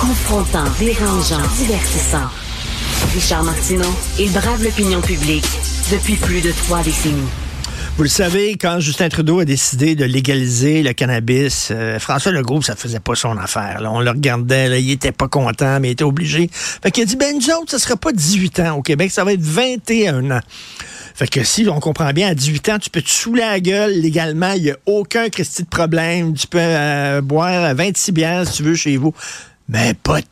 Confrontant, dérangeant, divertissant. Richard Martineau, il brave l'opinion publique depuis plus de trois décennies. Vous le savez, quand Justin Trudeau a décidé de légaliser le cannabis, euh, François Legault, ça faisait pas son affaire. On le regardait, il était pas content, mais il était obligé. Fait qu'il a dit, ben nous autres, ça sera pas 18 ans au Québec, ça va être 21 ans. Fait que si on comprend bien, à 18 ans, tu peux te saouler la gueule légalement, il n'y a aucun Christy de problème. Tu peux euh, boire 26 bières si tu veux chez vous, mais pas de.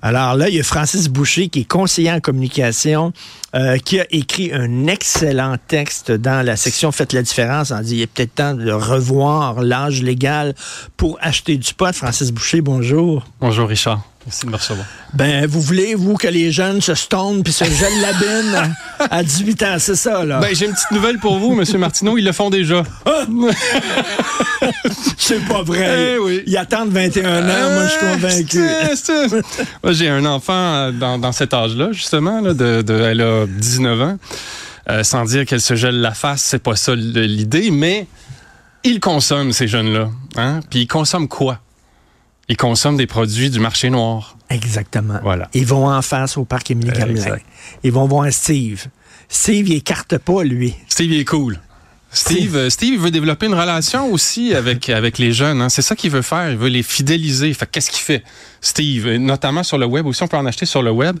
Alors là, il y a Francis Boucher, qui est conseiller en communication, euh, qui a écrit un excellent texte dans la section Faites la différence en dit il est peut-être temps de revoir l'âge légal pour acheter du pot. Francis Boucher, bonjour. Bonjour Richard. Merci de me recevoir. Ben, vous voulez, vous, que les jeunes se stonent puis se gèlent la bine à 18 ans, c'est ça, là? Ben, j'ai une petite nouvelle pour vous, M. Martineau, ils le font déjà. Ah! c'est pas vrai. Eh oui. Ils attendent 21 ans, moi, je suis convaincu. moi, j'ai un enfant euh, dans, cet âge-là, justement, là, de, elle a 19 ans. Euh, sans dire qu'elle se gèle la face, c'est pas ça l'idée, mais ils consomment, ces jeunes-là. Hein? Puis ils consomment quoi? Ils consomment des produits du marché noir. Exactement. Voilà. Ils vont en face au parc Émilie Gamelin. Ils vont voir Steve. Steve, il écarte pas, lui. Steve, il est cool. Steve, euh, Steve veut développer une relation aussi avec, avec les jeunes. Hein. C'est ça qu'il veut faire. Il veut les fidéliser. Fait qu'est-ce qu'il fait? Steve, notamment sur le web, aussi on peut en acheter sur le web.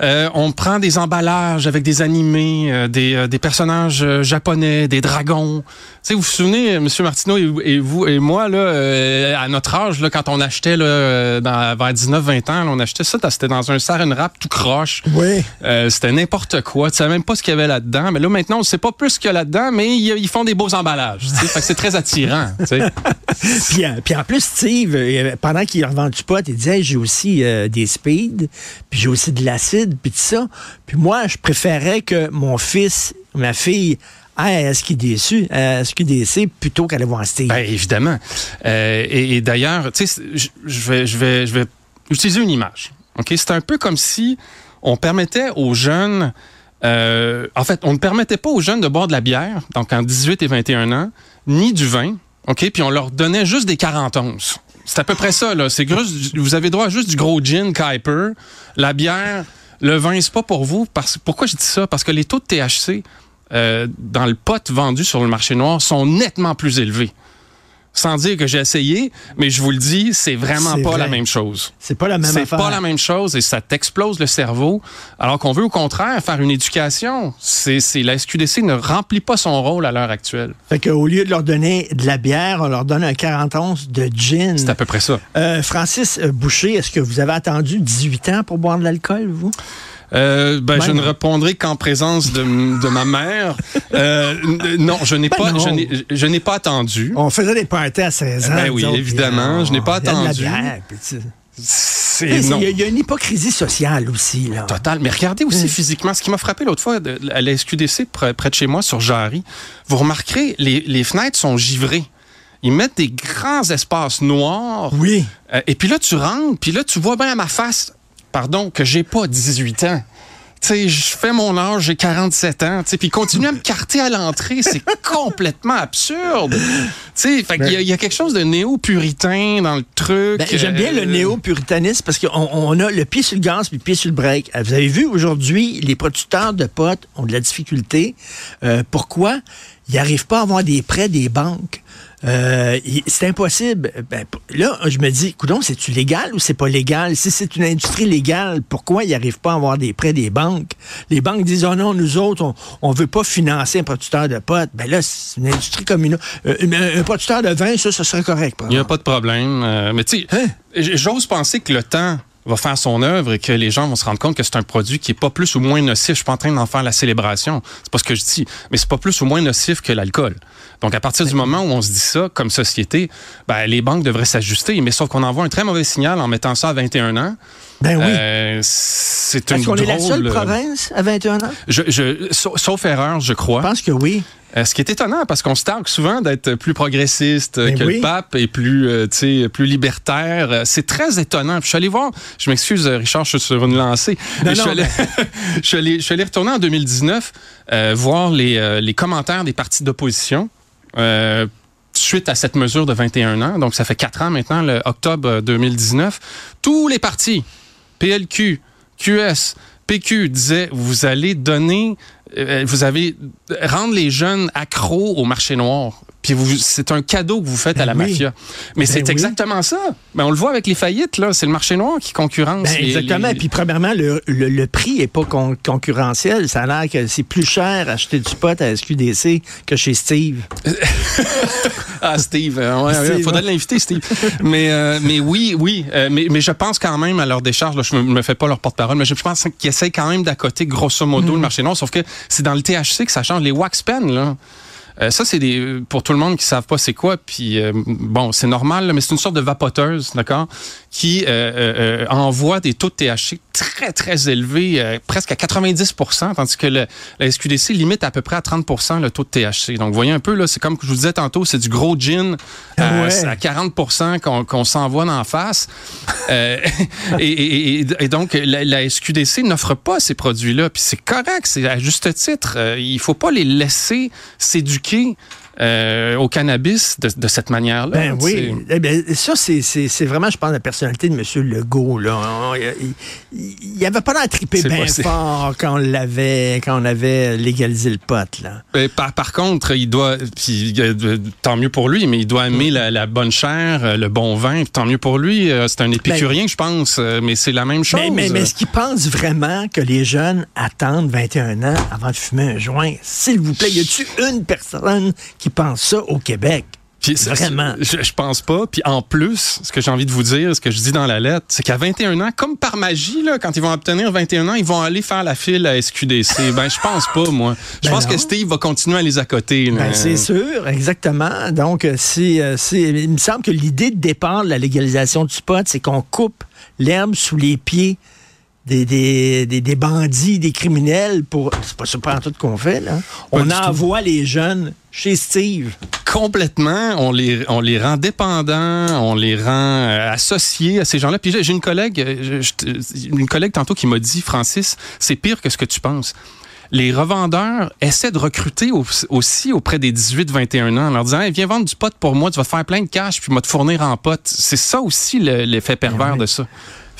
Euh, on prend des emballages avec des animés, euh, des, euh, des, personnages japonais, des dragons. Vous vous souvenez, Monsieur Martineau et, vous et moi là, à notre âge, là, quand on achetait là, dans, vers 19-20 ans, on achetait ça, c'était dans un saran wrap tout croche. Oui. c'était n'importe quoi. Tu savais même pas ce qu'il y avait là-dedans. Mais là maintenant, on sait pas plus ce qu'il y a là-dedans, mais ils, font des beaux emballages. c'est très attirant. puis, puis, en plus, Steve, pendant qu'il revend du pot, il disait j'ai aussi euh, des speeds, puis j'ai aussi de l'acide, puis tout ça. Puis moi, je préférais que mon fils, ma fille, aille à SQDC, à SQDC plutôt qu'aller voir Steve. Ben, évidemment. Euh, et, d'ailleurs, tu sais, je vais, je, vais, je vais utiliser une image. Ok, C'est un peu comme si on permettait aux jeunes... Euh, en fait, on ne permettait pas aux jeunes de boire de la bière, donc en 18 et 21 ans, ni du vin, OK? Puis on leur donnait juste des 40 onces. C'est à peu près ça, là. C'est vous avez droit à juste du gros gin Kuiper, la bière, le vin, c'est pas pour vous. Parce, pourquoi je dis ça? Parce que les taux de THC euh, dans le pot vendu sur le marché noir sont nettement plus élevés sans dire que j'ai essayé, mais je vous le dis, c'est vraiment pas la même chose. C'est pas la même C'est pas la même chose et ça t'explose le cerveau. Alors qu'on veut au contraire faire une éducation. C'est, la SQDC ne remplit pas son rôle à l'heure actuelle. Fait qu'au lieu de leur donner de la bière, on leur donne un 40 onces de gin. C'est à peu près ça. Euh, Francis Boucher, est-ce que vous avez attendu 18 ans pour boire de l'alcool, vous? Euh, ben, je ne répondrai qu'en présence de, de, ma mère. Euh, non, je n'ai ben pas, je n'ai pas attendu. On faisait des parties à 16 ans. Ben oui, évidemment, je n'ai pas attendu. Il y, a une hypocrisie sociale aussi. Là. Total. Mais regardez aussi physiquement, ce qui m'a frappé l'autre fois à la SQDC près, de chez moi, sur Jarry, vous remarquerez, les, les fenêtres sont givrées ils mettent des grands espaces noirs. Oui. Euh, et puis là, tu rentres, puis là, tu vois bien à ma face pardon, que j'ai pas 18 ans. Tu sais, je fais mon âge, j'ai 47 ans, tu puis continuer à me carter à l'entrée, c'est complètement absurde. Tu sais, il y, a quelque chose de néo-puritain dans le truc. Ben, j'aime bien le euh, néo-puritanisme parce qu'on on a le pied sur le gaz puis le pied sur le break. Euh, vous avez vu aujourd'hui, les producteurs de potes ont de la difficulté. Euh, pourquoi? Ils n'arrivent pas à avoir des prêts des banques. Euh, c'est impossible. Ben, là, je me dis, coudon, c'est-tu légal ou c'est pas légal? Si c'est une industrie légale, pourquoi ils n'arrivent pas à avoir des prêts des banques? Les banques disent, oh non, nous autres, on ne veut pas financer un producteur de potes. Ben là, c'est une industrie comme une euh, un producteur de vin, ça, ça serait correct. Il n'y a pas de problème. Euh, mais tu sais, hein? j'ose penser que le temps va faire son œuvre et que les gens vont se rendre compte que c'est un produit qui est pas plus ou moins nocif. Je suis pas en train d'en faire la célébration. C'est pas ce que je dis. Mais c'est pas plus ou moins nocif que l'alcool. Donc, à partir du moment où on se dit ça, comme société, ben, les banques devraient s'ajuster. Mais sauf qu'on envoie un très mauvais signal en mettant ça à 21 ans. Ben oui. Euh, c'est une Est-ce qu'on est la seule province à 21 ans? Je, je, sauf erreur, je crois. Je pense que oui. Euh, ce qui est étonnant, parce qu'on se targue souvent d'être plus progressiste ben que le pape et plus, euh, plus libertaire. Euh, c'est très étonnant. Puis je suis allé voir, je m'excuse, Richard, je suis sur une lancée. je, suis allé, je, suis allé, je, suis allé, retourner en 2019 voir les, les commentaires des partis d'opposition. suite à cette mesure de 21 ans, donc ça fait quatre ans maintenant, le octobre 2019, tous les partis, PLQ, QS, PQ disaient, vous allez donner, euh, vous avez rendre les jeunes accros au marché noir. Puis c'est un cadeau que vous faites à la Ben oui. mafia. Mais Ben c'est oui. exactement ça. Ben on le voit avec les faillites là, c'est le marché noir qui concurrence. Les- exactement. les- Puis premièrement, le, le, le prix est pas con- concurrentiel. Ça a l'air que c'est plus cher acheter du pot à SQDC que chez Steve. Ah, Steve, euh, ouais, ouais, faudrait hein? l'inviter, Steve. mais, euh, mais oui, oui, euh, mais, mais je pense quand même à leur décharge, là, je me, me fais pas leur porte-parole, mais je pense qu'ils essayent quand même d'accoter grosso modo Mm. le marché noir, sauf que c'est dans le THC que ça change. Les wax pens, là. Euh, ça, c'est des pour tout le monde qui savent pas c'est quoi. Puis euh, bon, c'est normal, mais c'est une sorte de vapoteuse, d'accord, qui euh, envoie des taux de THC très très élevés, presque à 90 tandis que le, la SQDC limite à peu près à 30% le taux de THC. Donc, vous voyez un peu là, c'est comme je vous disais tantôt, c'est du gros gin Ouais. à 40 qu'on qu'on s'envoie d'en face. Et, et- et- et donc, la, la SQDC n'offre pas ces produits-là. Puis c'est correct, c'est à juste titre. Il faut pas les laisser s'éduquer qui euh, au cannabis de, de cette manière-là. Ben oui. Eh ben, ça, c'est- c'est c'est vraiment, je pense, la personnalité de M. Legault. Là. Il il avait pas l'air trippé bien fort quand on l'avait, quand on avait légalisé le pot. Là. Ben, par, par contre, il doit, puis euh, tant mieux pour lui, mais il doit aimer la, la bonne chair, euh, le bon vin, tant mieux pour lui. C'est un épicurien, je pense, mais c'est la même chose. Ben, Mais, mais, mais est-ce qu'il pense vraiment que les jeunes attendent 21 ans avant de fumer un joint? S'il vous plaît, y a-tu une personne qui pense ça au Québec? Puis Vraiment. Je, je pense pas. Puis en plus, ce que j'ai envie de vous dire, ce que je dis dans la lettre, c'est qu'à 21 ans, comme par magie, là, quand ils vont obtenir 21 ans, ils vont aller faire la file à SQDC. ben, je pense pas, moi. Je Ben pense non. que Steve va continuer à les accoter. Ben, c'est sûr, exactement. Donc, euh, c'est, euh, c'est- il me semble que l'idée de départ de la légalisation du pot, c'est qu'on coupe l'herbe sous les pieds des, des, des, des bandits, des criminels pour. C'est pas ça pas en tout qu'on fait, là. On tout. envoie les jeunes chez Steve. complètement, on les, on les rend dépendants, on les rend euh, associés à ces gens-là. Puis j'ai une collègue, euh, je- je- une collègue tantôt qui m'a dit, Francis, c'est pire que ce que tu penses. Les revendeurs essaient de recruter au- aussi auprès des 18-21 ans en leur disant hey, viens vendre du pot pour moi, tu vas te faire plein de cash puis moi te fournir en pot. C'est ça aussi le- l'effet pervers oui. de ça.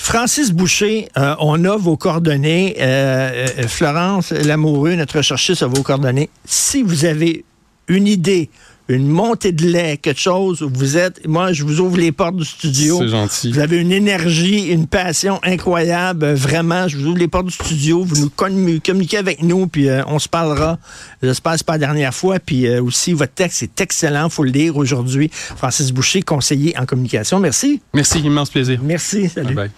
Francis Boucher, euh, on a vos coordonnées. Euh, euh, Florence Lamoureux, notre recherchiste, a vos coordonnées. Si vous avez une idée, une montée de lait, quelque chose où vous êtes, moi, je vous ouvre les portes du studio. C'est gentil. Vous avez une énergie, une passion incroyable. Euh, Vraiment, je vous ouvre les portes du studio. Vous nous commu- communiquez avec nous, puis euh, on se parlera. J'espère que c'est pas la dernière fois. Puis euh, aussi, votre texte est excellent. faut le lire aujourd'hui. Francis Boucher, conseiller en communication. Merci. Merci, immense plaisir. Merci. Salut. Bye bye.